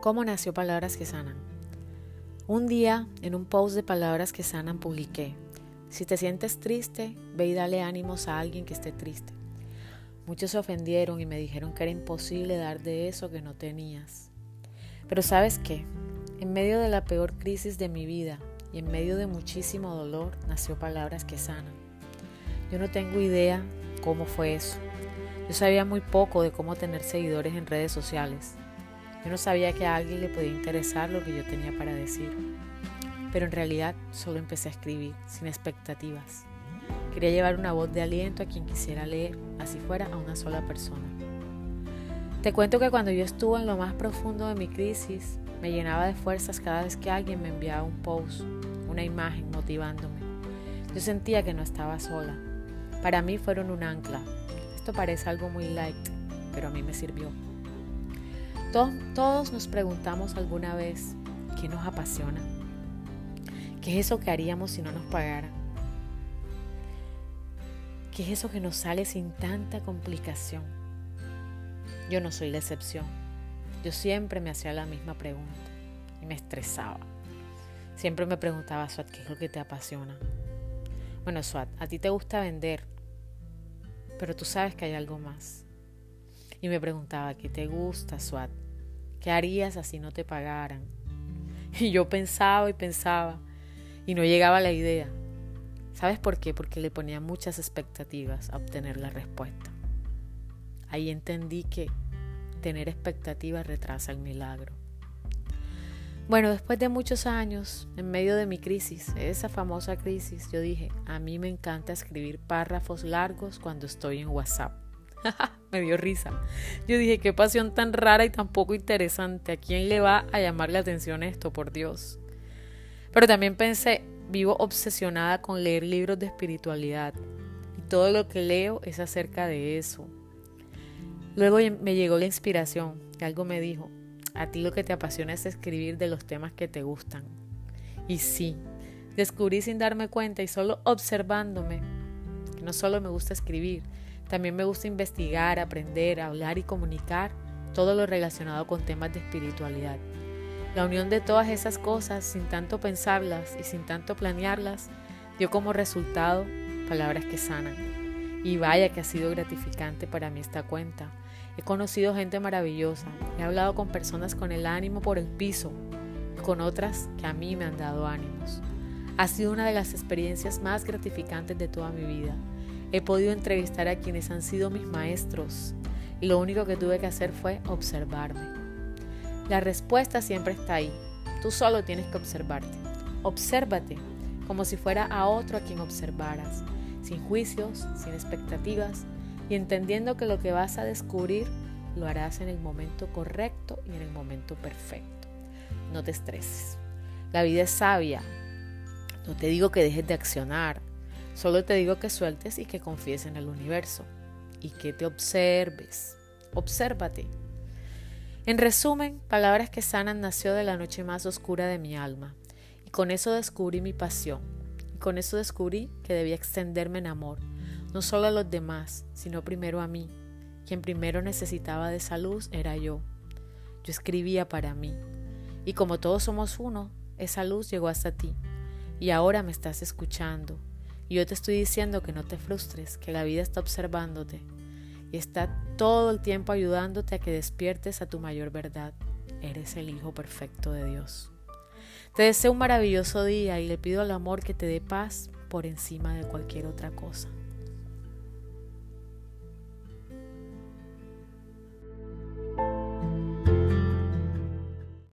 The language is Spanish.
¿Cómo nació Palabras que Sanan? Un día, en un post de Palabras que Sanan, publiqué, si te sientes triste, ve y dale ánimos a alguien que esté triste. Muchos se ofendieron y me dijeron que era imposible dar de eso que no tenías. Pero sabes qué, en medio de la peor crisis de mi vida y en medio de muchísimo dolor, nació Palabras que Sanan. Yo no tengo idea cómo fue eso. Yo sabía muy poco de cómo tener seguidores en redes sociales yo no sabía que a alguien le podía interesar lo que yo tenía para decir, pero en realidad solo empecé a escribir sin expectativas. Quería llevar una voz de aliento a quien quisiera leer, así fuera a una sola persona. Te cuento que cuando yo estuve en lo más profundo de mi crisis, me llenaba de fuerzas cada vez que alguien me enviaba un post, una imagen motivándome. Yo sentía que no estaba sola. Para mí fueron un ancla. Esto parece algo muy light, pero a mí me sirvió. Todos, nos preguntamos alguna vez qué nos apasiona, qué es eso que haríamos si no nos pagaran, qué es eso que nos sale sin tanta complicación. Yo no soy la excepción. Yo siempre me hacía la misma pregunta y me estresaba. Siempre me preguntaba, Swat, ¿qué es lo que te apasiona? Bueno, Swat, a ti te gusta vender, pero tú sabes que hay algo más. Y me preguntaba, ¿qué te gusta, Swat? ¿Qué harías así no te pagaran? Y yo pensaba y pensaba y no llegaba a la idea. ¿Sabes por qué? Porque le ponía muchas expectativas a obtener la respuesta. Ahí entendí que tener expectativas retrasa el milagro. Bueno, después de muchos años, en medio de mi crisis, esa famosa crisis, yo dije, a mí me encanta escribir párrafos largos cuando estoy en WhatsApp. me dio risa. Yo dije, qué pasión tan rara y tan poco interesante. ¿A quién le va a llamar la atención esto, por Dios? Pero también pensé, vivo obsesionada con leer libros de espiritualidad. Y todo lo que leo es acerca de eso. Luego me llegó la inspiración, que algo me dijo, a ti lo que te apasiona es escribir de los temas que te gustan. Y sí, descubrí sin darme cuenta y solo observándome que no solo me gusta escribir, también me gusta investigar, aprender, hablar y comunicar todo lo relacionado con temas de espiritualidad. La unión de todas esas cosas, sin tanto pensarlas y sin tanto planearlas, dio como resultado palabras que sanan. Y vaya que ha sido gratificante para mí esta cuenta. He conocido gente maravillosa, he hablado con personas con el ánimo por el piso, con otras que a mí me han dado ánimos. Ha sido una de las experiencias más gratificantes de toda mi vida He podido entrevistar a quienes han sido mis maestros y lo único que tuve que hacer fue observarme. La respuesta siempre está ahí. Tú solo tienes que observarte. Obsérvate como si fuera a otro a quien observaras, sin juicios, sin expectativas y entendiendo que lo que vas a descubrir lo harás en el momento correcto y en el momento perfecto. No te estreses. La vida es sabia. No te digo que dejes de accionar, Solo te digo que sueltes y que confíes en el universo y que te observes. Obsérvate. En resumen, Palabras que Sanan nació de la noche más oscura de mi alma y con eso descubrí mi pasión y con eso descubrí que debía extenderme en amor, no solo a los demás, sino primero a mí. Quien primero necesitaba de esa luz era yo. Yo escribía para mí y como todos somos uno, esa luz llegó hasta ti y ahora me estás escuchando y yo te estoy diciendo que no te frustres, que la vida está observándote y está todo el tiempo ayudándote a que despiertes a tu mayor verdad. Eres el Hijo perfecto de Dios. Te deseo un maravilloso día y le pido al amor que te dé paz por encima de cualquier otra cosa.